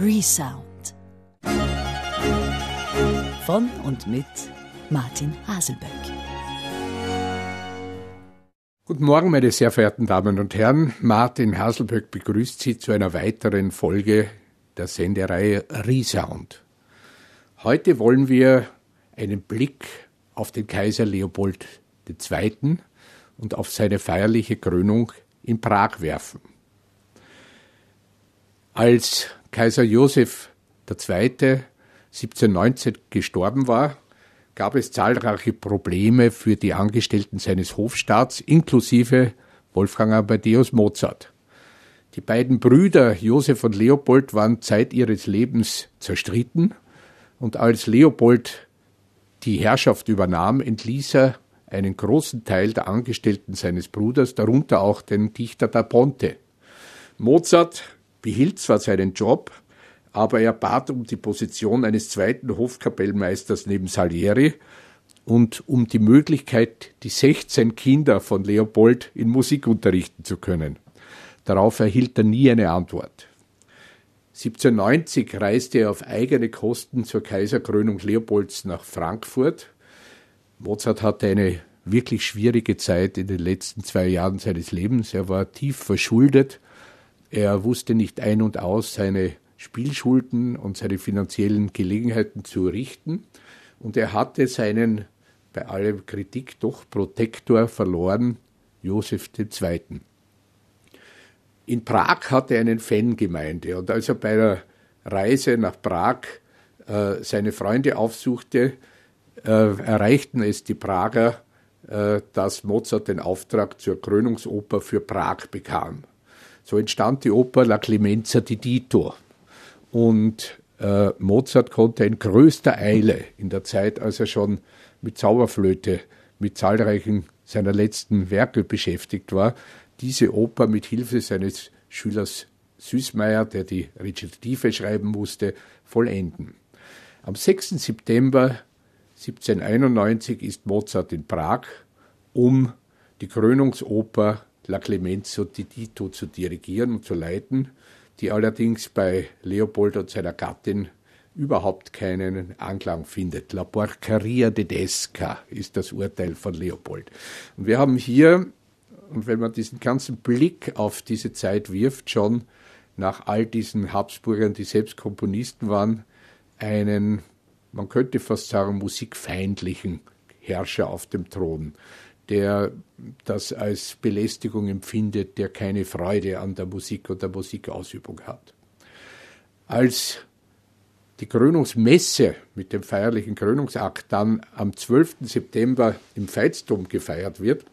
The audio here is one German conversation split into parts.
Resound. Von und mit Martin Haselböck. Guten Morgen, meine sehr verehrten Damen und Herren. Martin Haselböck begrüßt Sie zu einer weiteren Folge der Sendereihe Resound. Heute wollen wir einen Blick auf den Kaiser Leopold II. und auf seine feierliche Krönung in Prag werfen. Als Kaiser Josef II. 1719 gestorben war, gab es zahlreiche Probleme für die Angestellten seines Hofstaats, inklusive Wolfgang Amadeus Mozart. Die beiden Brüder Josef und Leopold waren Zeit ihres Lebens zerstritten und als Leopold die Herrschaft übernahm, entließ er einen großen Teil der Angestellten seines Bruders, darunter auch den Dichter da Ponte. Mozart behielt zwar seinen Job, aber er bat um die Position eines zweiten Hofkapellmeisters neben Salieri und um die Möglichkeit, die 16 Kinder von Leopold in Musik unterrichten zu können. Darauf erhielt er nie eine Antwort. 1790 reiste er auf eigene Kosten zur Kaiserkrönung Leopolds nach Frankfurt. Mozart hatte eine wirklich schwierige Zeit in den letzten zwei Jahren seines Lebens. Er war tief verschuldet. Er wusste nicht ein und aus seine Spielschulden und seine finanziellen Gelegenheiten zu richten. Und er hatte seinen, bei aller Kritik doch, Protektor verloren, Josef II. In Prag hatte er eine Fangemeinde und als er bei der Reise nach Prag äh, seine Freunde aufsuchte, äh, erreichten es die Prager, äh, dass Mozart den Auftrag zur Krönungsoper für Prag bekam. So entstand die Oper La Clemenza di Dito. Und äh, Mozart konnte in größter Eile in der Zeit, als er schon mit Zauberflöte, mit zahlreichen seiner letzten Werke beschäftigt war, diese Oper mit Hilfe seines Schülers Süßmeier, der die Rezitative schreiben musste, vollenden. Am 6. September 1791 ist Mozart in Prag, um die Krönungsoper La Clemenzo di Tito zu dirigieren und zu leiten, die allerdings bei Leopold und seiner Gattin überhaupt keinen Anklang findet. La Porcaria tedesca ist das Urteil von Leopold. Und wir haben hier und wenn man diesen ganzen Blick auf diese Zeit wirft, schon nach all diesen Habsburgern, die selbst Komponisten waren, einen, man könnte fast sagen, musikfeindlichen Herrscher auf dem Thron, der das als Belästigung empfindet, der keine Freude an der Musik und der Musikausübung hat. Als die Krönungsmesse mit dem feierlichen Krönungsakt dann am 12. September im Veitsdom gefeiert wird,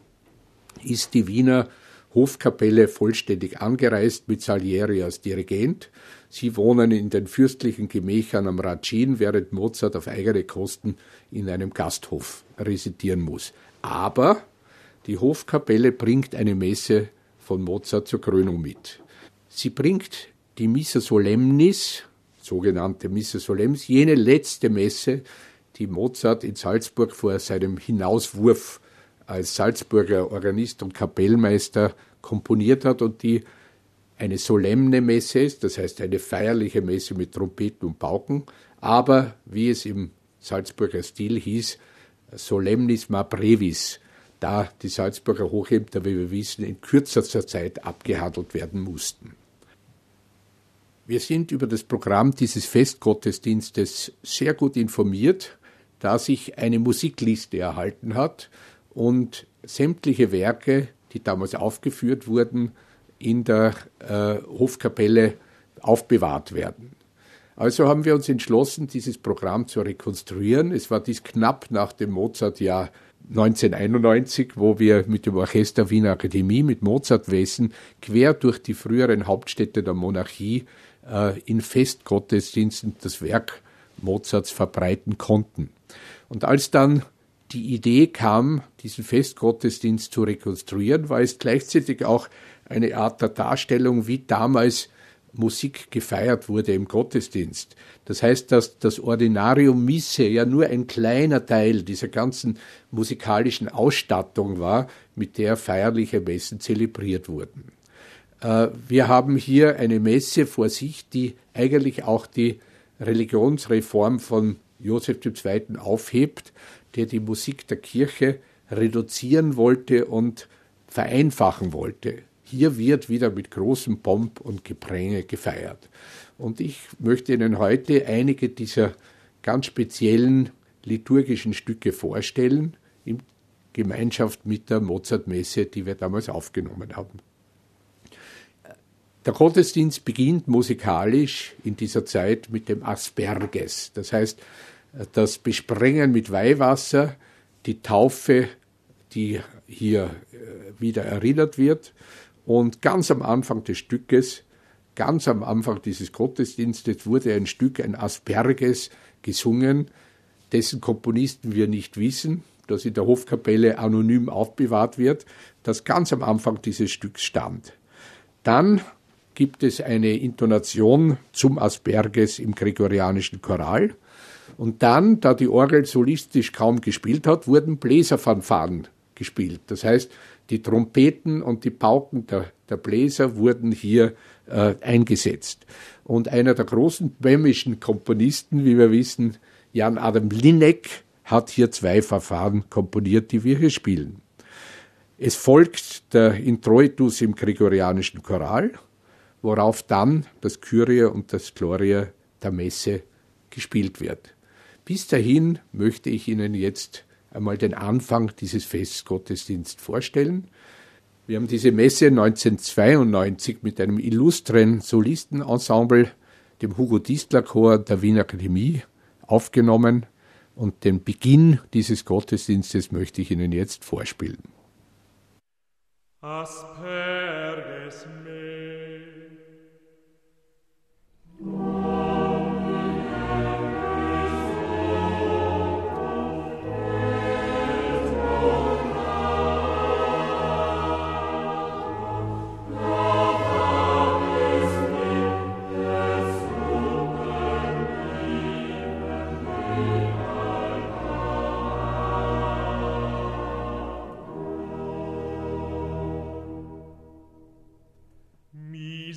ist die Wiener Hofkapelle vollständig angereist mit Salieri als Dirigent. Sie wohnen in den fürstlichen Gemächern am Ratschin, während Mozart auf eigene Kosten in einem Gasthof residieren muss. Aber die Hofkapelle bringt eine Messe von Mozart zur Krönung mit. Sie bringt die Missa Solemnis, sogenannte Missa Solemnis, jene letzte Messe, die Mozart in Salzburg vor seinem Hinauswurf als Salzburger Organist und Kapellmeister komponiert hat und die eine solemne Messe ist, das heißt eine feierliche Messe mit Trompeten und Pauken, aber wie es im Salzburger Stil hieß, Solemnis ma brevis, da die Salzburger Hochämter, wie wir wissen, in kürzester Zeit abgehandelt werden mussten. Wir sind über das Programm dieses Festgottesdienstes sehr gut informiert, da sich eine Musikliste erhalten hat, und sämtliche Werke, die damals aufgeführt wurden, in der äh, Hofkapelle aufbewahrt werden. Also haben wir uns entschlossen, dieses Programm zu rekonstruieren. Es war dies knapp nach dem Mozartjahr 1991, wo wir mit dem Orchester Wiener Akademie mit Mozartwesen quer durch die früheren Hauptstädte der Monarchie äh, in Festgottesdiensten das Werk Mozarts verbreiten konnten. Und als dann die Idee kam, diesen Festgottesdienst zu rekonstruieren, war es gleichzeitig auch eine Art der Darstellung, wie damals Musik gefeiert wurde im Gottesdienst. Das heißt, dass das Ordinarium Misse ja nur ein kleiner Teil dieser ganzen musikalischen Ausstattung war, mit der feierliche Messen zelebriert wurden. Äh, wir haben hier eine Messe vor sich, die eigentlich auch die Religionsreform von Josef II. aufhebt, der die Musik der Kirche reduzieren wollte und vereinfachen wollte. Hier wird wieder mit großem Pomp und Gepränge gefeiert. Und ich möchte Ihnen heute einige dieser ganz speziellen liturgischen Stücke vorstellen, in Gemeinschaft mit der Mozartmesse, die wir damals aufgenommen haben. Der Gottesdienst beginnt musikalisch in dieser Zeit mit dem Asperges, das heißt das Besprengen mit Weihwasser, die Taufe, die hier äh, wieder erinnert wird. Und ganz am Anfang des Stückes, ganz am Anfang dieses Gottesdienstes wurde ein Stück, ein Asperges, gesungen, dessen Komponisten wir nicht wissen, das in der Hofkapelle anonym aufbewahrt wird, das ganz am Anfang dieses Stücks stand. Dann gibt es eine Intonation zum Asperges im gregorianischen Choral. Und dann, da die Orgel solistisch kaum gespielt hat, wurden Bläserfanfaren gespielt. Das heißt, die Trompeten und die Pauken der, der Bläser wurden hier äh, eingesetzt. Und einer der großen böhmischen Komponisten, wie wir wissen, Jan Adam Linek, hat hier zwei Verfahren komponiert, die wir hier spielen. Es folgt der Introitus im gregorianischen Choral, worauf dann das Kyrie und das Gloria der Messe gespielt wird. Bis dahin möchte ich Ihnen jetzt einmal den Anfang dieses Festgottesdienstes vorstellen. Wir haben diese Messe 1992 mit einem illustren Solistenensemble, dem Hugo Distler Chor der Wiener Akademie, aufgenommen und den Beginn dieses Gottesdienstes möchte ich Ihnen jetzt vorspielen. Asperges et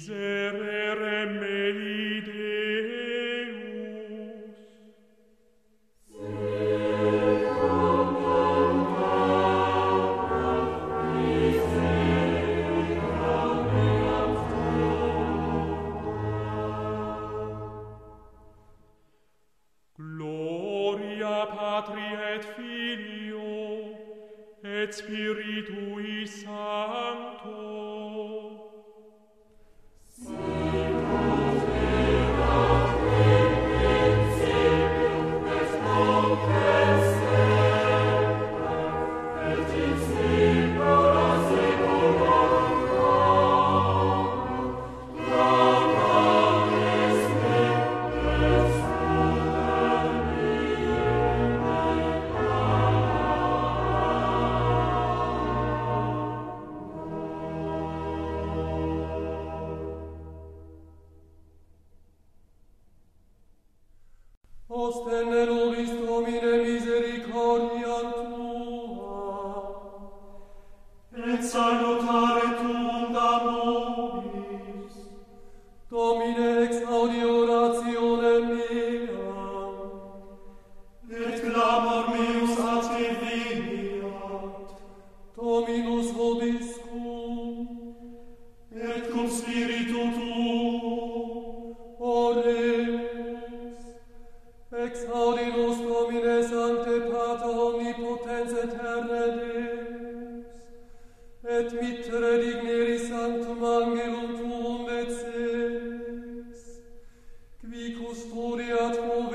miserere. Gloria Tuo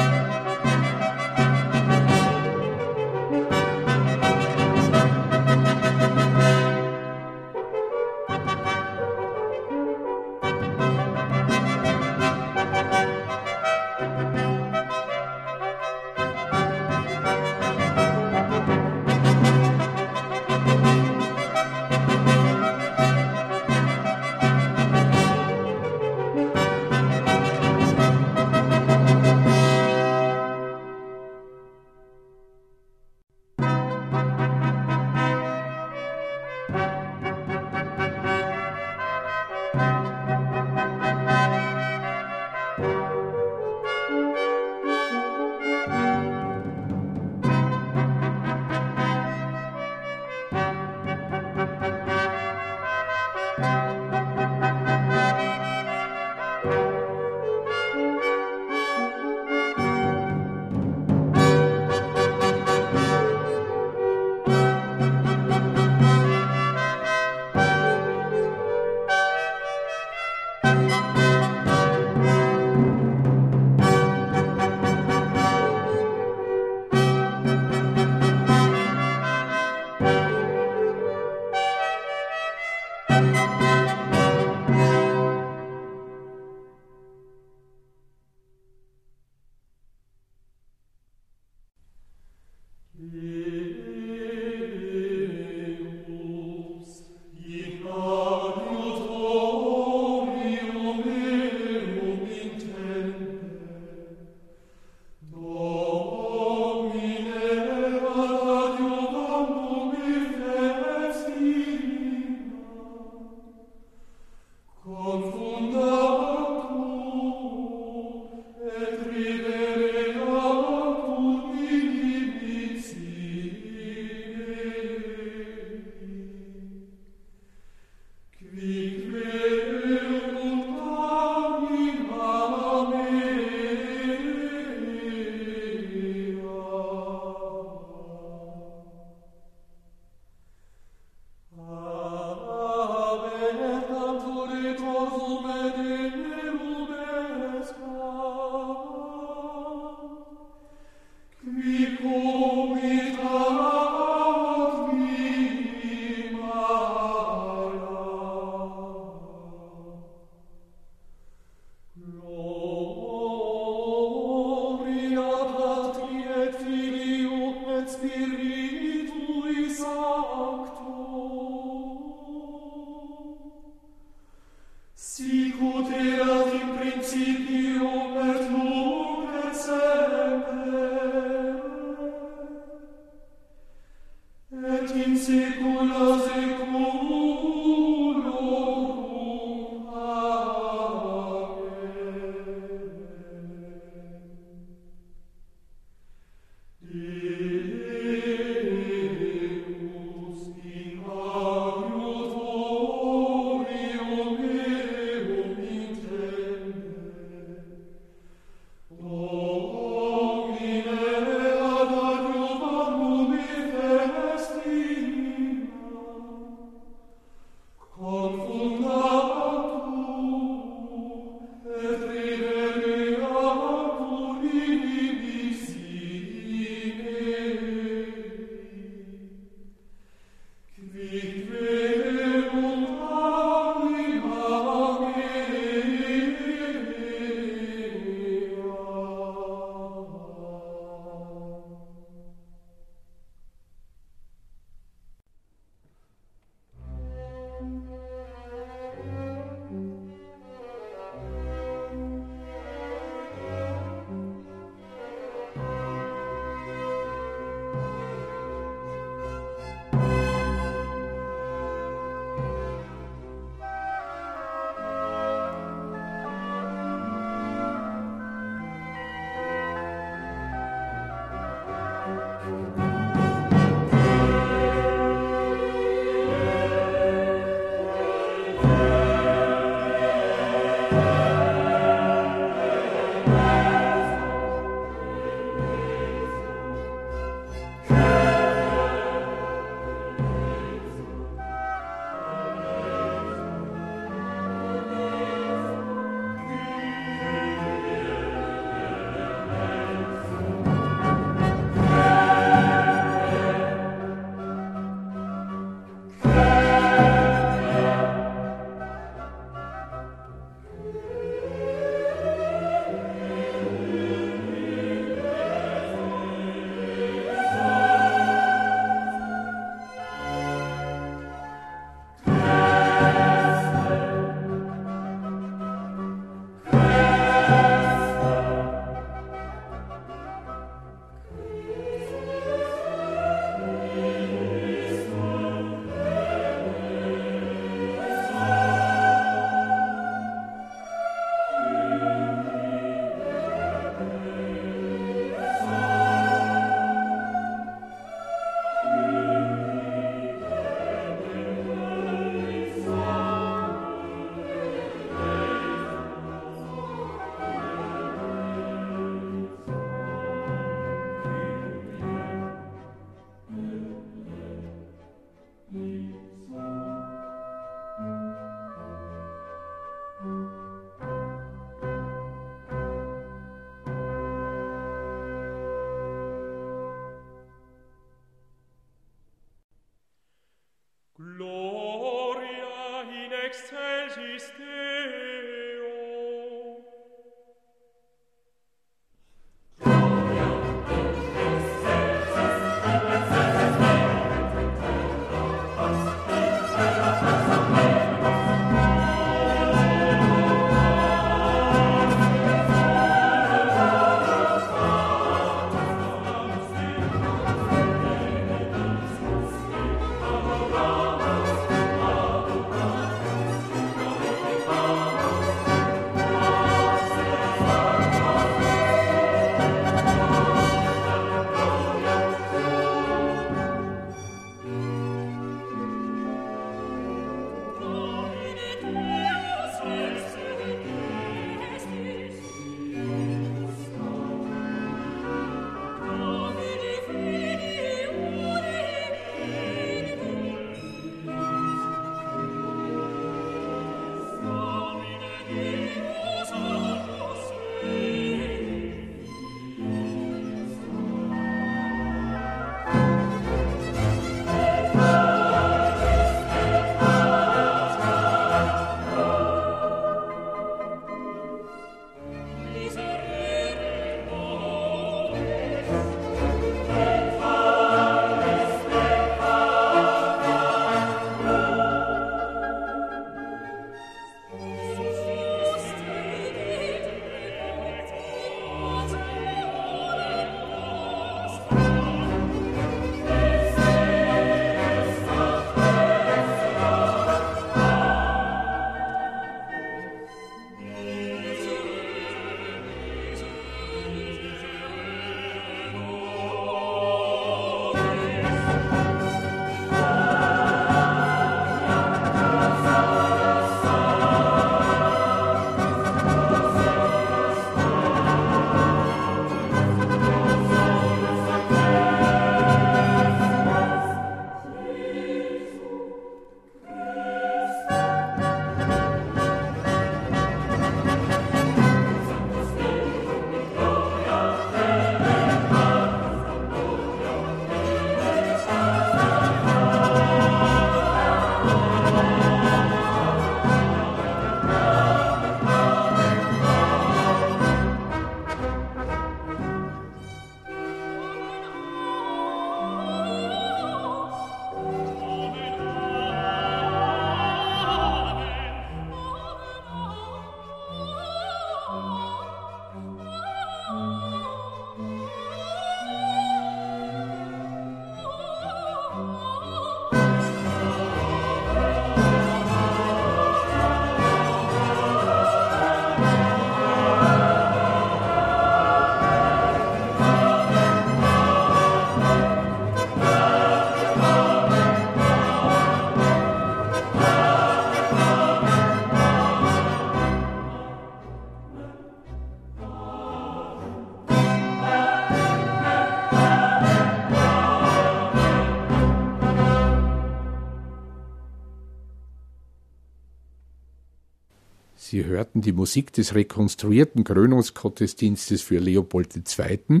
Sie hörten die Musik des rekonstruierten Krönungsgottesdienstes für Leopold II.,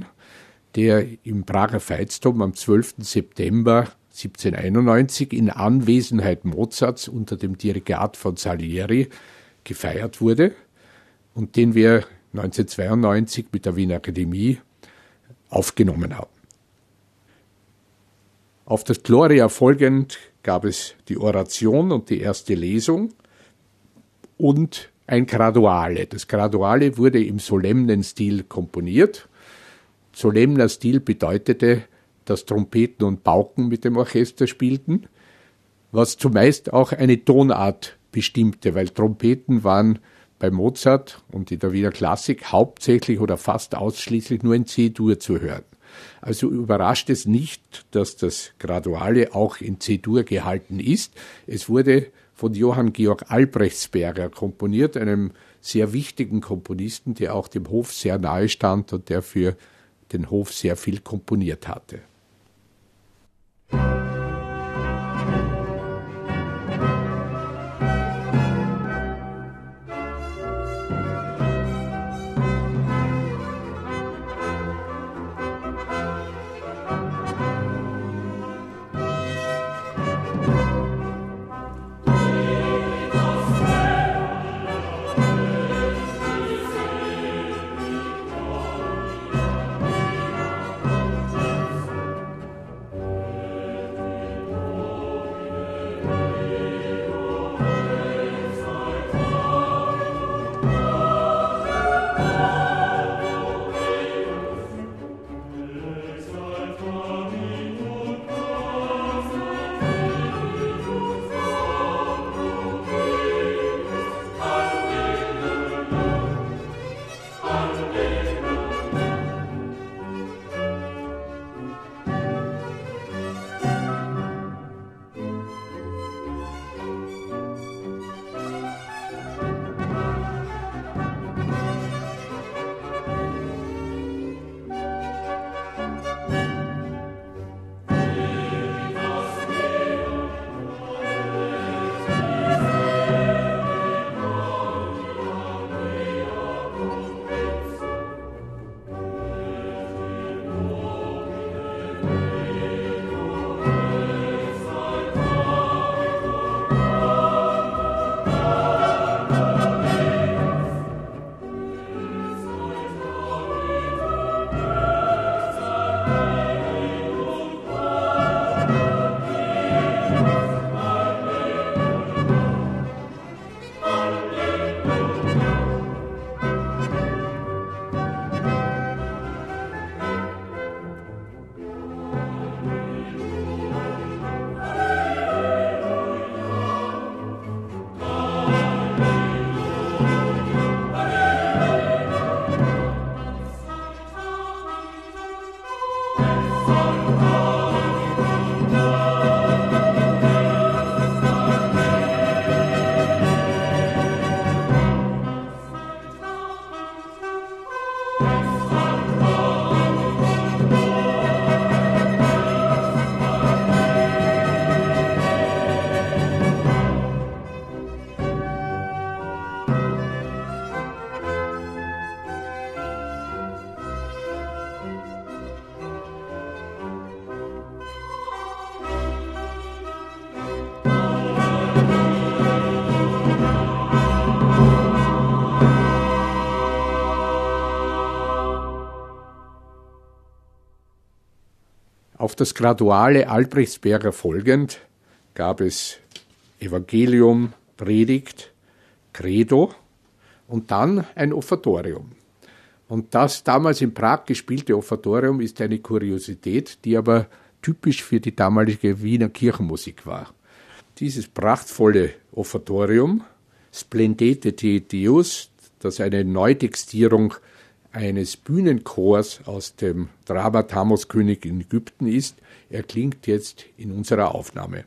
der im Prager Veitsdom am 12. September 1791 in Anwesenheit Mozarts unter dem Dirigat von Salieri gefeiert wurde und den wir 1992 mit der Wiener Akademie aufgenommen haben. Auf das Gloria folgend gab es die Oration und die erste Lesung und ein Graduale. Das Graduale wurde im solemnen Stil komponiert. Solemner Stil bedeutete, dass Trompeten und Pauken mit dem Orchester spielten, was zumeist auch eine Tonart bestimmte, weil Trompeten waren bei Mozart und in der Wiener Klassik hauptsächlich oder fast ausschließlich nur in C-Dur zu hören. Also überrascht es nicht, dass das Graduale auch in C-Dur gehalten ist. Es wurde von Johann Georg Albrechtsberger komponiert, einem sehr wichtigen Komponisten, der auch dem Hof sehr nahe stand und der für den Hof sehr viel komponiert hatte. Das graduale Albrechtsberger folgend gab es Evangelium, Predigt, Credo und dann ein Offertorium. Und das damals in Prag gespielte Offertorium ist eine Kuriosität, die aber typisch für die damalige Wiener Kirchenmusik war. Dieses prachtvolle Offertorium, Splendete Te Deus, das eine Neutextierung eines Bühnenchors aus dem Drama Tamuskönig in Ägypten ist, erklingt jetzt in unserer Aufnahme.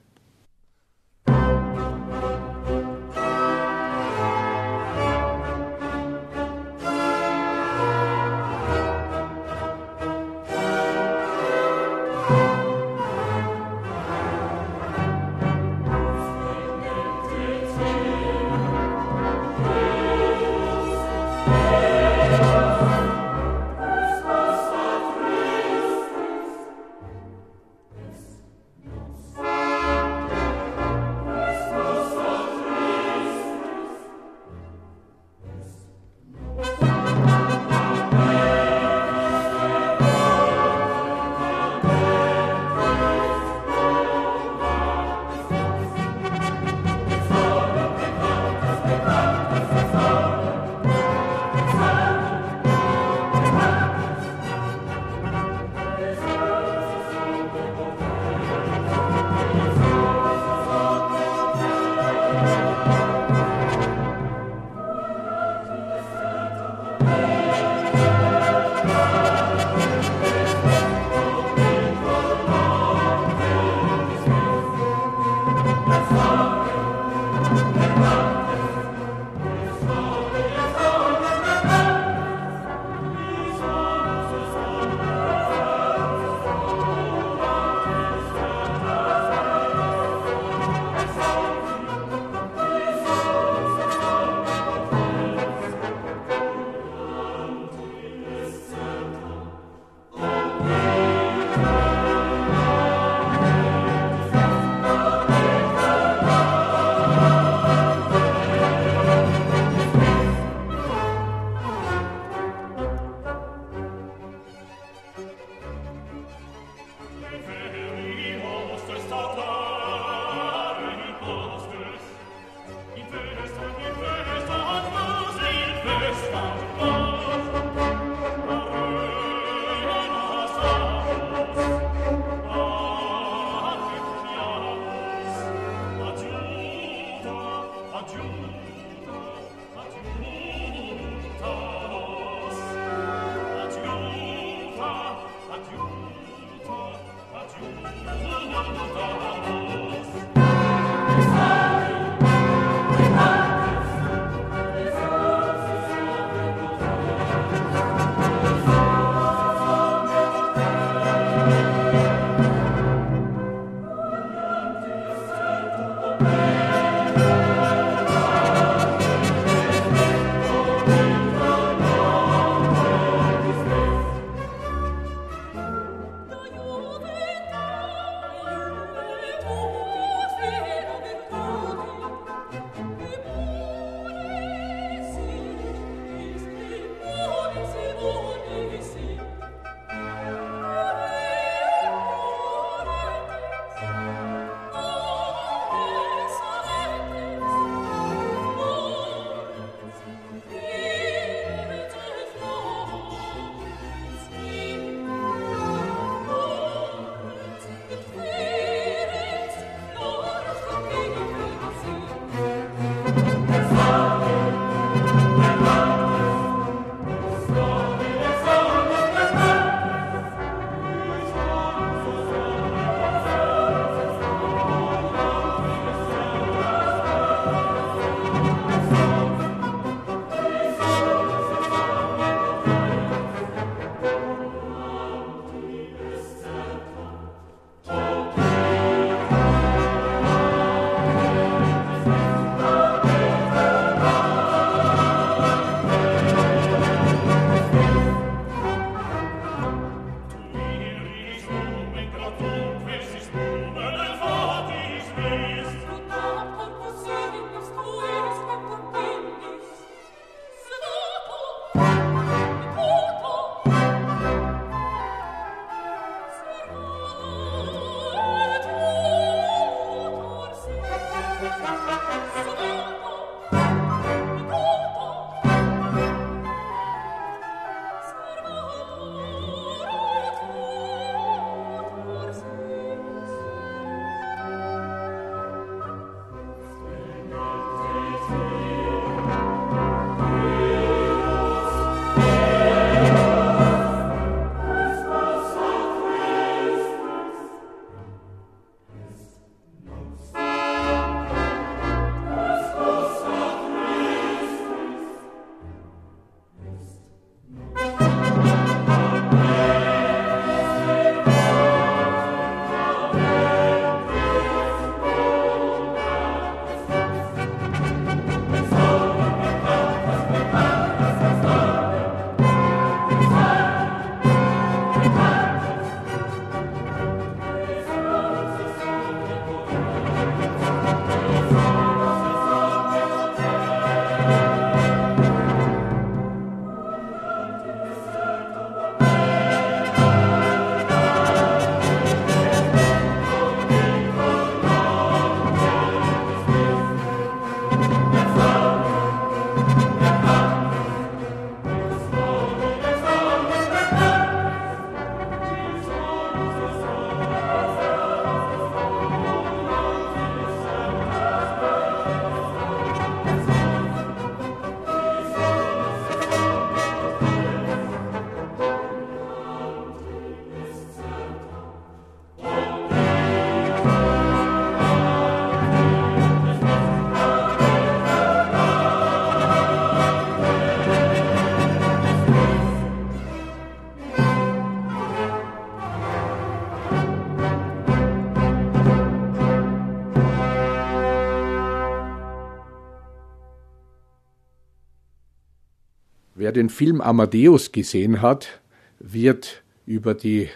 Wer den Film Amadeus gesehen hat, wird über die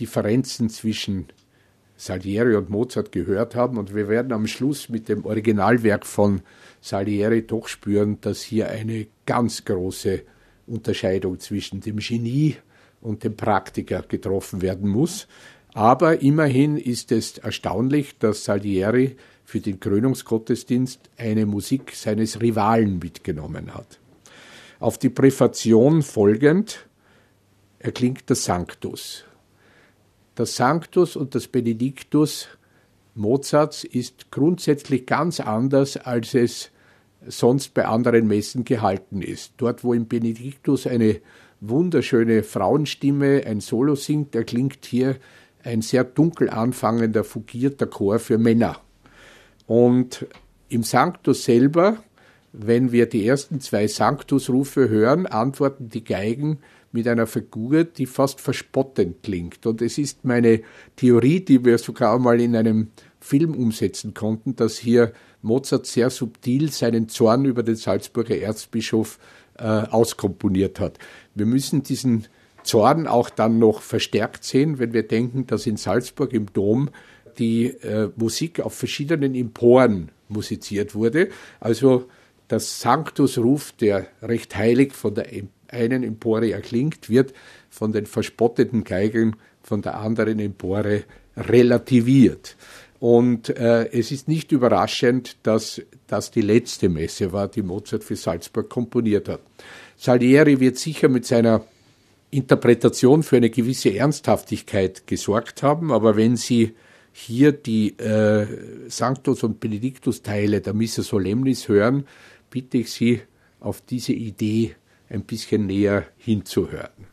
Differenzen zwischen Salieri und Mozart gehört haben. Und wir werden am Schluss mit dem Originalwerk von Salieri doch spüren, dass hier eine ganz große Unterscheidung zwischen dem Genie und dem Praktiker getroffen werden muss. Aber immerhin ist es erstaunlich, dass Salieri für den Krönungsgottesdienst eine Musik seines Rivalen mitgenommen hat. Auf die Präfation folgend erklingt der Sanctus. Das Sanctus und das Benediktus Mozarts ist grundsätzlich ganz anders, als es sonst bei anderen Messen gehalten ist. Dort, wo im Benediktus eine wunderschöne Frauenstimme ein Solo singt, erklingt hier ein sehr dunkel anfangender, fugierter Chor für Männer. Und im Sanctus selber, wenn wir die ersten zwei Sanctusrufe hören, antworten die Geigen mit einer Figur, die fast verspottend klingt. Und es ist meine Theorie, die wir sogar mal in einem Film umsetzen konnten, dass hier Mozart sehr subtil seinen Zorn über den Salzburger Erzbischof äh, auskomponiert hat. Wir müssen diesen Zorn auch dann noch verstärkt sehen, wenn wir denken, dass in Salzburg im Dom die äh, Musik auf verschiedenen Emporen musiziert wurde. Also das Sanctusruf, der recht heilig von der einen Empore erklingt, wird von den verspotteten Geigeln von der anderen Empore relativiert. Und äh, es ist nicht überraschend, dass das die letzte Messe war, die Mozart für Salzburg komponiert hat. Salieri wird sicher mit seiner Interpretation für eine gewisse Ernsthaftigkeit gesorgt haben, aber wenn Sie hier die äh, Sanctus und Benedictus Teile der Missa Solemnis hören, bitte ich Sie, auf diese Idee ein bisschen näher hinzuhören.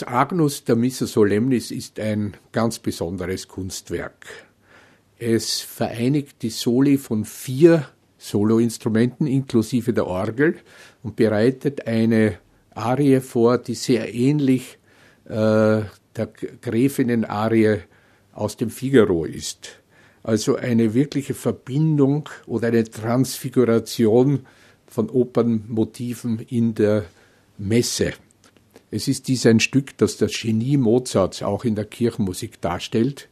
Das Agnus der Missa Solemnis ist ein ganz besonderes Kunstwerk. Es vereinigt die Soli von vier Soloinstrumenten inklusive der Orgel und bereitet eine Arie vor, die sehr ähnlich äh, der Gräfinnen-Arie aus dem Figaro ist. Also eine wirkliche Verbindung oder eine Transfiguration von Opernmotiven in der Messe. Es ist dies ein Stück, das das Genie Mozarts auch in der Kirchenmusik darstellt,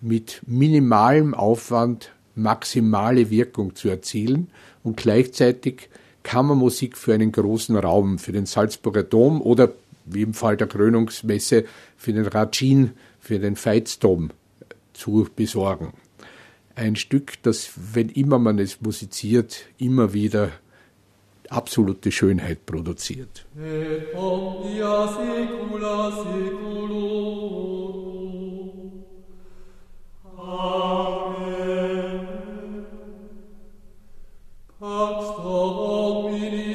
mit minimalem Aufwand maximale Wirkung zu erzielen und gleichzeitig Kammermusik für einen großen Raum, für den Salzburger Dom oder wie im Fall der Krönungsmesse für den Racin, für den Veitsdom zu besorgen. Ein Stück, das, wenn immer man es musiziert, immer wieder absolute Schönheit produziert. Amen. Pax Domini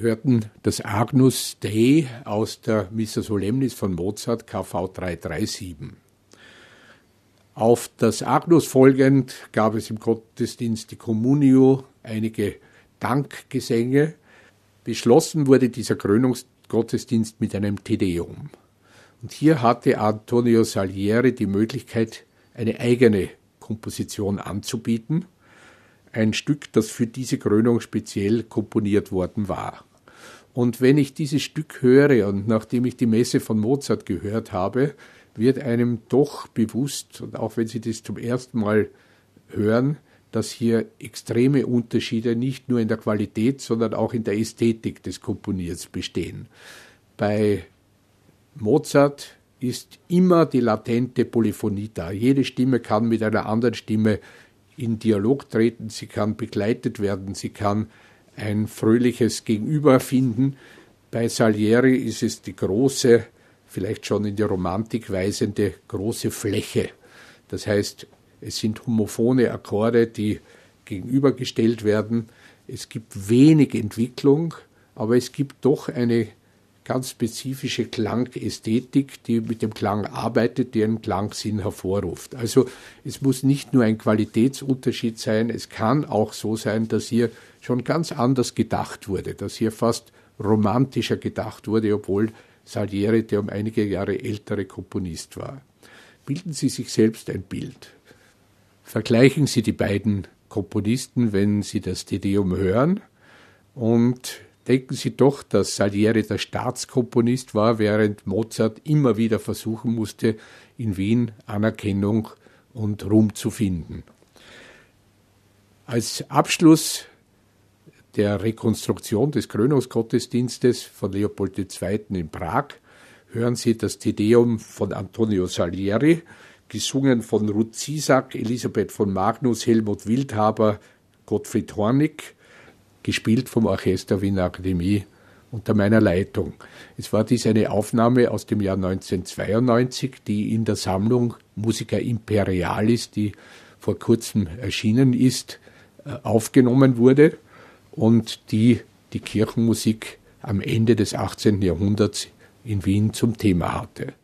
hörten das Agnus Dei aus der Missa Solemnis von Mozart KV 337. Auf das Agnus folgend gab es im Gottesdienst die Communio, einige Dankgesänge. Beschlossen wurde dieser Krönungsgottesdienst mit einem Tedeum. Und hier hatte Antonio Salieri die Möglichkeit, eine eigene Komposition anzubieten ein Stück, das für diese Krönung speziell komponiert worden war. Und wenn ich dieses Stück höre und nachdem ich die Messe von Mozart gehört habe, wird einem doch bewusst, und auch wenn Sie das zum ersten Mal hören, dass hier extreme Unterschiede nicht nur in der Qualität, sondern auch in der Ästhetik des Komponiers bestehen. Bei Mozart ist immer die latente Polyphonie da. Jede Stimme kann mit einer anderen Stimme in Dialog treten, sie kann begleitet werden, sie kann ein fröhliches Gegenüber finden. Bei Salieri ist es die große, vielleicht schon in die Romantik weisende große Fläche. Das heißt, es sind homophone Akkorde, die gegenübergestellt werden. Es gibt wenig Entwicklung, aber es gibt doch eine ganz spezifische Klangästhetik, die mit dem Klang arbeitet, die einen Klangsinn hervorruft. Also es muss nicht nur ein Qualitätsunterschied sein, es kann auch so sein, dass hier schon ganz anders gedacht wurde, dass hier fast romantischer gedacht wurde, obwohl Salieri der um einige Jahre ältere Komponist war. Bilden Sie sich selbst ein Bild. Vergleichen Sie die beiden Komponisten, wenn Sie das Tedeum hören und Denken Sie doch, dass Salieri der Staatskomponist war, während Mozart immer wieder versuchen musste, in Wien Anerkennung und Ruhm zu finden. Als Abschluss der Rekonstruktion des Krönungsgottesdienstes von Leopold II. in Prag hören Sie das Tedeum von Antonio Salieri, gesungen von Ruth Zisak, Elisabeth von Magnus, Helmut Wildhaber, Gottfried Hornig, gespielt vom Orchester Wiener Akademie unter meiner Leitung. Es war dies eine Aufnahme aus dem Jahr 1992, die in der Sammlung Musica Imperialis, die vor kurzem erschienen ist, äh, aufgenommen wurde und die die Kirchenmusik am Ende des 18. Jahrhunderts in Wien zum Thema hatte.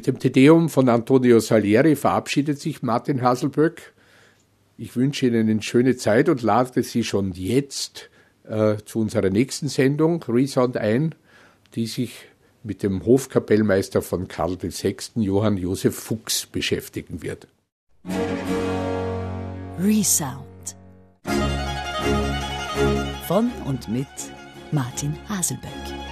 Mit dem Tedeum von Antonio Salieri verabschiedet sich Martin Haselböck. Ich wünsche Ihnen eine schöne Zeit und lade Sie schon jetzt äh, zu unserer nächsten Sendung Resound ein, die sich mit dem Hofkapellmeister von Karl VI. Johann Josef Fuchs beschäftigen wird. Resound von und mit Martin Haselböck.